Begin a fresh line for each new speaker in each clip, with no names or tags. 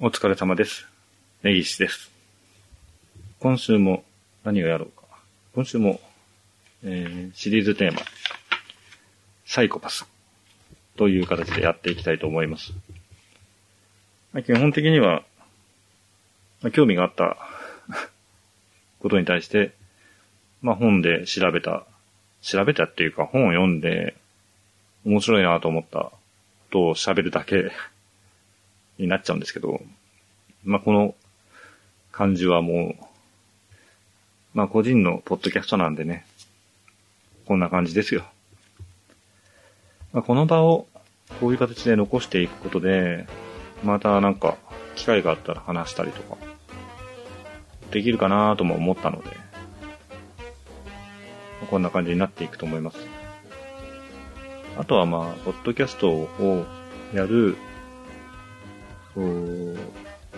お疲れ様です。根岸です。今週も何をやろうか。今週も、えー、シリーズテーマ、サイコパスという形でやっていきたいと思います。まあ基本的には、まあ興味があった ことに対して、まあ本で調べた、調べたっていうか本を読んで面白いなと思ったことを喋るだけになっちゃうんですけど、まあ、この感じはもう、まあ、個人のポッドキャストなんでね、こんな感じですよ。まあ、この場をこういう形で残していくことで、またなんか、機会があったら話したりとか、できるかなとも思ったので、こんな感じになっていくと思います。あとはまあ、ポッドキャストをやる、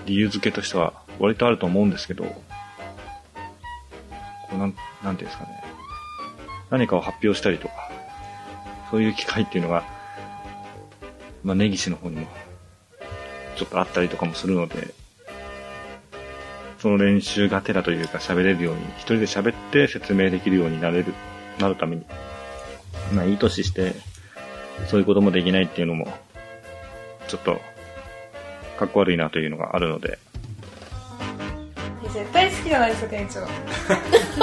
理由付けとしては割とあると思うんですけど、こうなん、なんていうんですかね。何かを発表したりとか、そういう機会っていうのが、まあ、根岸の方にも、ちょっとあったりとかもするので、その練習がてらというか喋れるように、一人で喋って説明できるようになれる、なるために、まあいい年して、そういうこともできないっていうのも、ちょっと、かっこ悪いなというのがあるので、
絶対好きじゃないですか店長。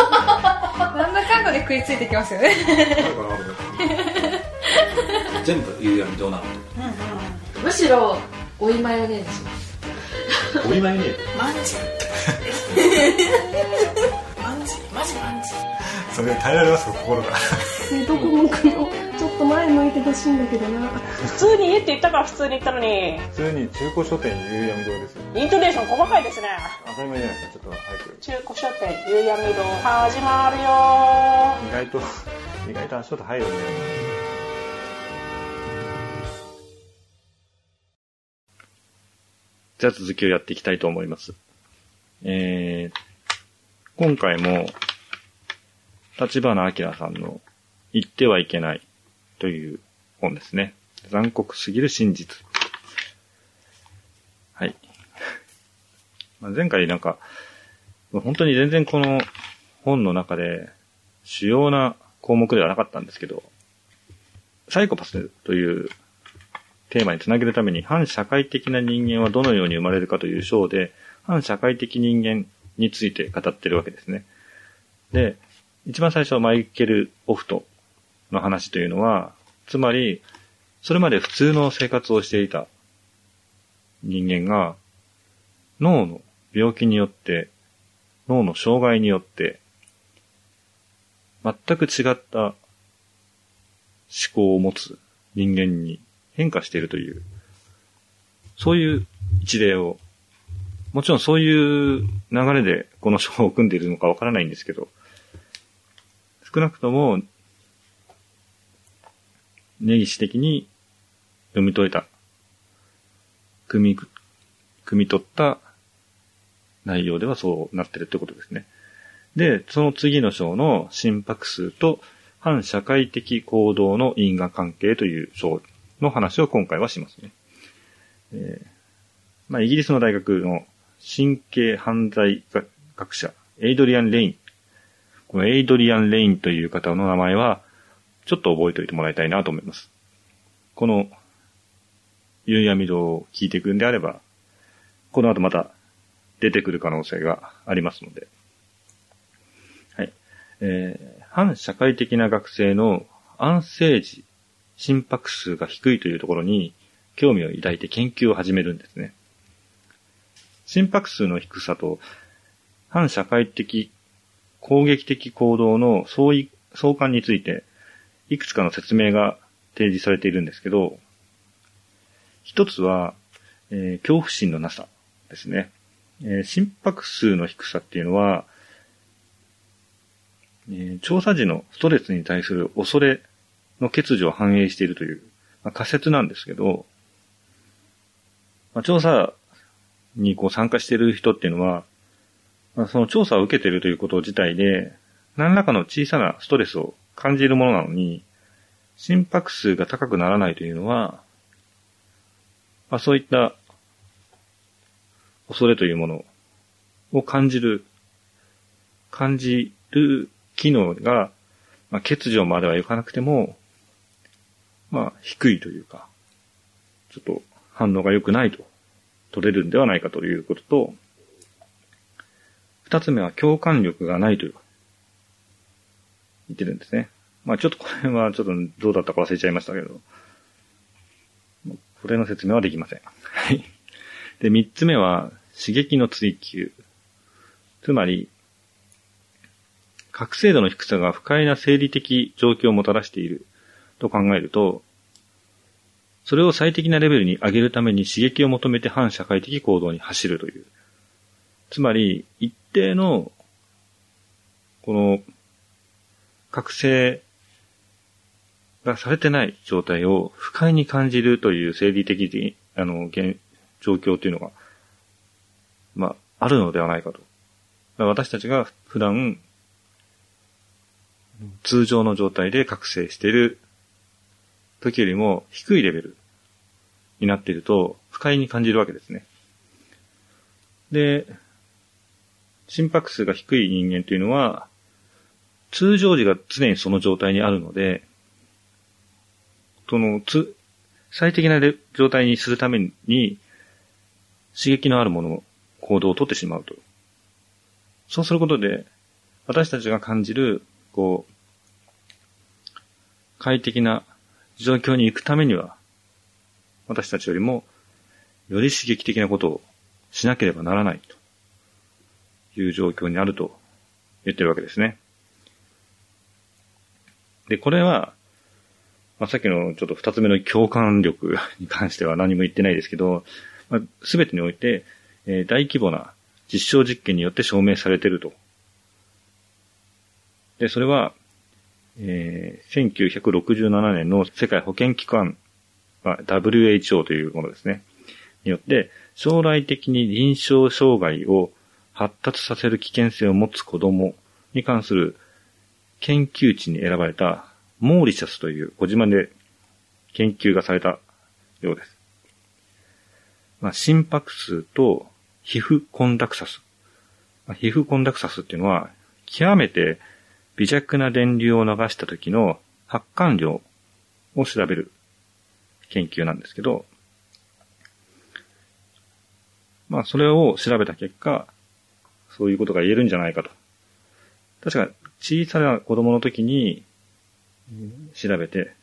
なんだかんだで食いついてきますよね。
全部夕闇どうなの？
むしろおいマヨネーズします。
お見舞いね
マンジマンジマジマンジ
それ耐えられますか心が。
どこ向くの？前向いてほしいんだけどな
普通に家って言ったから普通に言ったのに
普通に中古書店夕闇堂ですよ。
イントネーション細かいですね
当たり前じゃないですか、ちょっと早く。
中古書店夕闇堂始まるよ
意外と、意外と足音入るね。じゃあ続きをやっていきたいと思います。えー、今回も、立花明さんの言ってはいけないという本ですね。残酷すぎる真実。はい。まあ前回なんか、本当に全然この本の中で主要な項目ではなかったんですけど、サイコパスというテーマにつなげるために反社会的な人間はどのように生まれるかという章で、反社会的人間について語ってるわけですね。で、一番最初はマイケル・オフトの話というのは、つまり、それまで普通の生活をしていた人間が、脳の病気によって、脳の障害によって、全く違った思考を持つ人間に変化しているという、そういう一例を、もちろんそういう流れでこの章を組んでいるのかわからないんですけど、少なくとも、根岸的に読み解いた、組み、組み取った内容ではそうなってるってことですね。で、その次の章の心拍数と反社会的行動の因果関係という章の話を今回はしますね。えーまあ、イギリスの大学の神経犯罪学者、エイドリアン・レイン。このエイドリアン・レインという方の名前は、ちょっと覚えておいてもらいたいなと思います。この、夕闇堂を聞いていくんであれば、この後また出てくる可能性がありますので。はい。えー、反社会的な学生の安静時、心拍数が低いというところに興味を抱いて研究を始めるんですね。心拍数の低さと反社会的攻撃的行動の相違相関についていくつかの説明が提示されているんですけど、一つは、えー恐怖心のなさですね。えー心拍数の低さっていうのは、えー調査時のストレスに対する恐れの欠如を反映しているという、まあ、仮説なんですけど、まあ、調査にこう参加している人っていうのは、まあ、その調査を受けているということ自体で、何らかの小さなストレスを感じるものなのに、心拍数が高くならないというのは、まあ、そういった恐れというものを感じる、感じる機能が、まあ、欠如まではいかなくても、まあ、低いというか、ちょっと反応が良くないと取れるんではないかということと、二つ目は共感力がないというか、言ってるんですね。まあちょっとこれはちょっとどうだったか忘れちゃいましたけど、これの説明はできません。はい。で、三つ目は刺激の追求。つまり、覚醒度の低さが不快な生理的状況をもたらしていると考えると、それを最適なレベルに上げるために刺激を求めて反社会的行動に走るという。つまり、一定の、この、覚醒がされてない状態を不快に感じるという生理的に、あの、現、状況というのが、まあ、あるのではないかと。私たちが普段、通常の状態で覚醒している時よりも低いレベルになっていると不快に感じるわけですね。で、心拍数が低い人間というのは、通常時が常にその状態にあるので、その、つ、最適な状態にするために、刺激のあるもの、行動をとってしまうと。そうすることで、私たちが感じる、こう、快適な状況に行くためには、私たちよりも、より刺激的なことをしなければならないという状況にあると言ってるわけですね。で、これは、まあ、さっきのちょっと二つ目の共感力 に関しては何も言ってないですけど、ます、べ、てにおいて、えー、大規模な実証実験によって証明されてると。で、それは、えー、1967年の世界保健機関、まあ、WHO というものですね。によって、将来的に臨床障害を発達させる危険性を持つ子供に関する研究地に選ばれたモーリシャスという小島で研究がされたようです。まあ、心拍数と皮膚コンダクサス。まあ、皮膚コンダクサスっていうのは極めて微弱な電流を流した時の発汗量を調べる研究なんですけど、まあ、それを調べた結果、そういうことが言えるんじゃないかと。確か、小さな子供の時に調べて、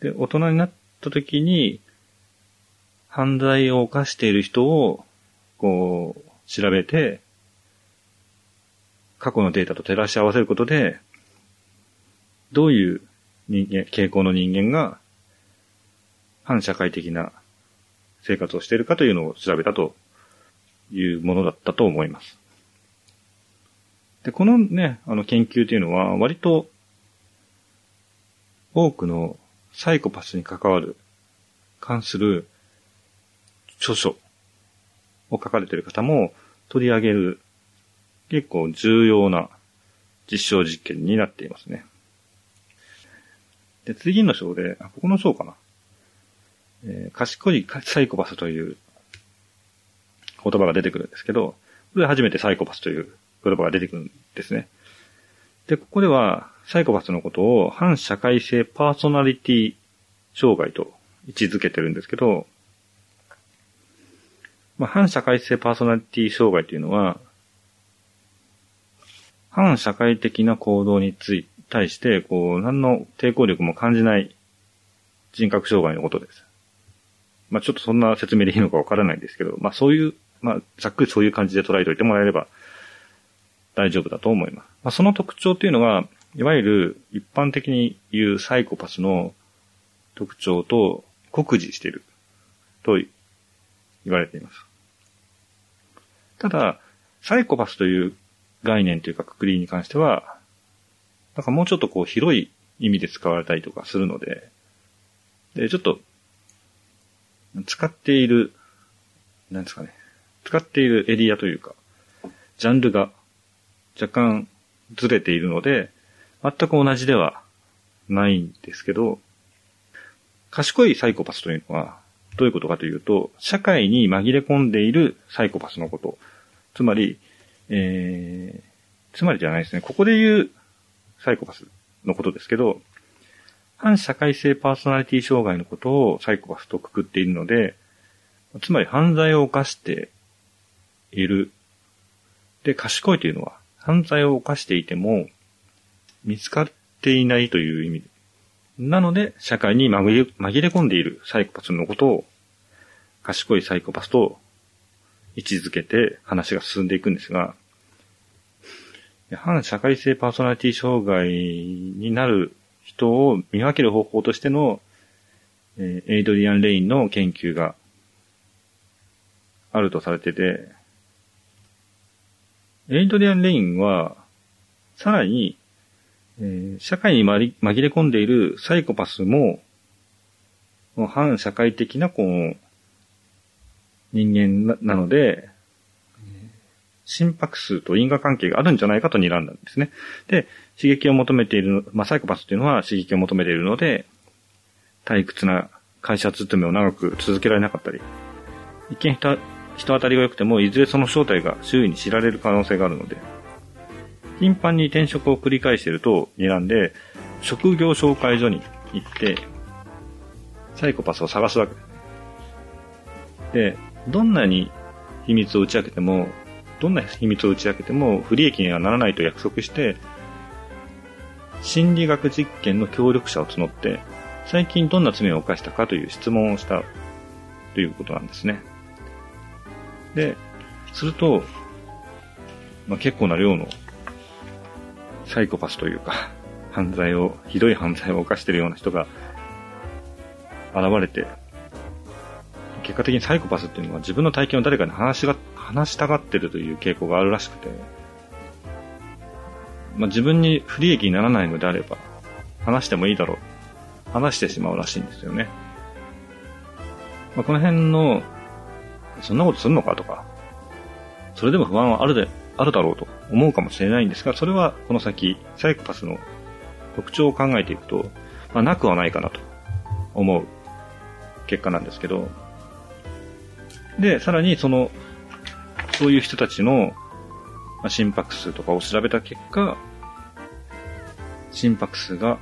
で、大人になった時に、犯罪を犯している人を、こう、調べて、過去のデータと照らし合わせることで、どういう人間、傾向の人間が、反社会的な生活をしているかというのを調べたというものだったと思います。で、このね、あの研究というのは、割と、多くのサイコパスに関わる、関する著書を書かれている方も取り上げる結構重要な実証実験になっていますね。で、次の章で、あ、ここの章かな。えー、賢いサイコパスという言葉が出てくるんですけど、これ初めてサイコパスという言葉が出てくるんですね。で、ここでは、サイコパスのことを反社会性パーソナリティ障害と位置づけてるんですけど、まあ、反社会性パーソナリティ障害というのは、反社会的な行動につい、対して、こう、何の抵抗力も感じない人格障害のことです。まあ、ちょっとそんな説明でいいのかわからないんですけど、まあ、そういう、まあ、ざっくりそういう感じで捉えておいてもらえれば大丈夫だと思います。まあ、その特徴っていうのが、いわゆる一般的に言うサイコパスの特徴と酷似していると言われています。ただ、サイコパスという概念というかくくりに関しては、なんかもうちょっとこう広い意味で使われたりとかするので、で、ちょっと、使っている、なんですかね、使っているエリアというか、ジャンルが若干ずれているので、全く同じではないんですけど、賢いサイコパスというのは、どういうことかというと、社会に紛れ込んでいるサイコパスのこと。つまり、えー、つまりじゃないですね。ここで言うサイコパスのことですけど、反社会性パーソナリティ障害のことをサイコパスとくくっているので、つまり犯罪を犯している。で、賢いというのは、犯罪を犯していても、見つかっていないという意味。なので、社会に紛れ紛れ込んでいるサイコパスのことを、賢いサイコパスと位置づけて話が進んでいくんですが、反社会性パーソナリティ障害になる人を見分ける方法としての、えーエイドリアン・レインの研究があるとされてて、エイドリアン・レインは、さらに、えー社会にまり紛れ込んでいるサイコパスも、反社会的な、こう、人間なので、心拍数と因果関係があるんじゃないかと睨んだんですね。で、刺激を求めている、まあ、サイコパスっていうのは刺激を求めているので、退屈な会社勤めを長く続けられなかったり、一見人人当たりが良くても、いずれその正体が周囲に知られる可能性があるので、頻繁に転職を繰り返していると睨んで、職業紹介所に行って、サイコパスを探すわけです。で、どんなに秘密を打ち明けても、どんな秘密を打ち明けても不利益にはならないと約束して、心理学実験の協力者を募って、最近どんな罪を犯したかという質問をしたということなんですね。で、すると、まあ、結構な量のサイコパスというか、犯罪を、ひどい犯罪を犯してるような人が現れて、結果的にサイコパスっていうのは自分の体験を誰かに話しが、話したがってるという傾向があるらしくて、まあ、自分に不利益にならないのであれば、話してもいいだろう。話してしまうらしいんですよね。まあ、この辺の、そんなことするのかとか、それでも不安はあるで、あるだろうと思うかもしれないんですが、それはこの先、サイコパスの特徴を考えていくと、まあ、なくはないかなと思う結果なんですけど、で、さらにその、そういう人たちの、心拍数とかを調べた結果、心拍数が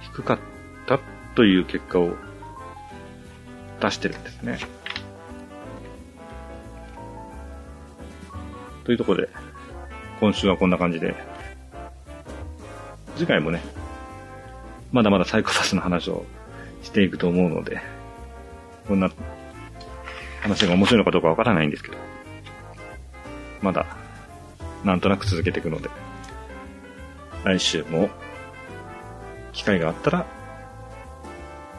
低かったという結果を出してるんですね。というところで、今週はこんな感じで、次回もね、まだまだサイコパスの話をしていくと思うので、こんな話が面白いのかどうかわからないんですけど、まだ、なんとなく続けていくので、来週も、機会があったら、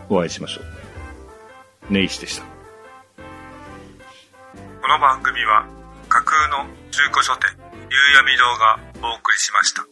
お会いしましょう。ネイシでした。
この番組は架空の中古書店夕闇堂がお送りしました。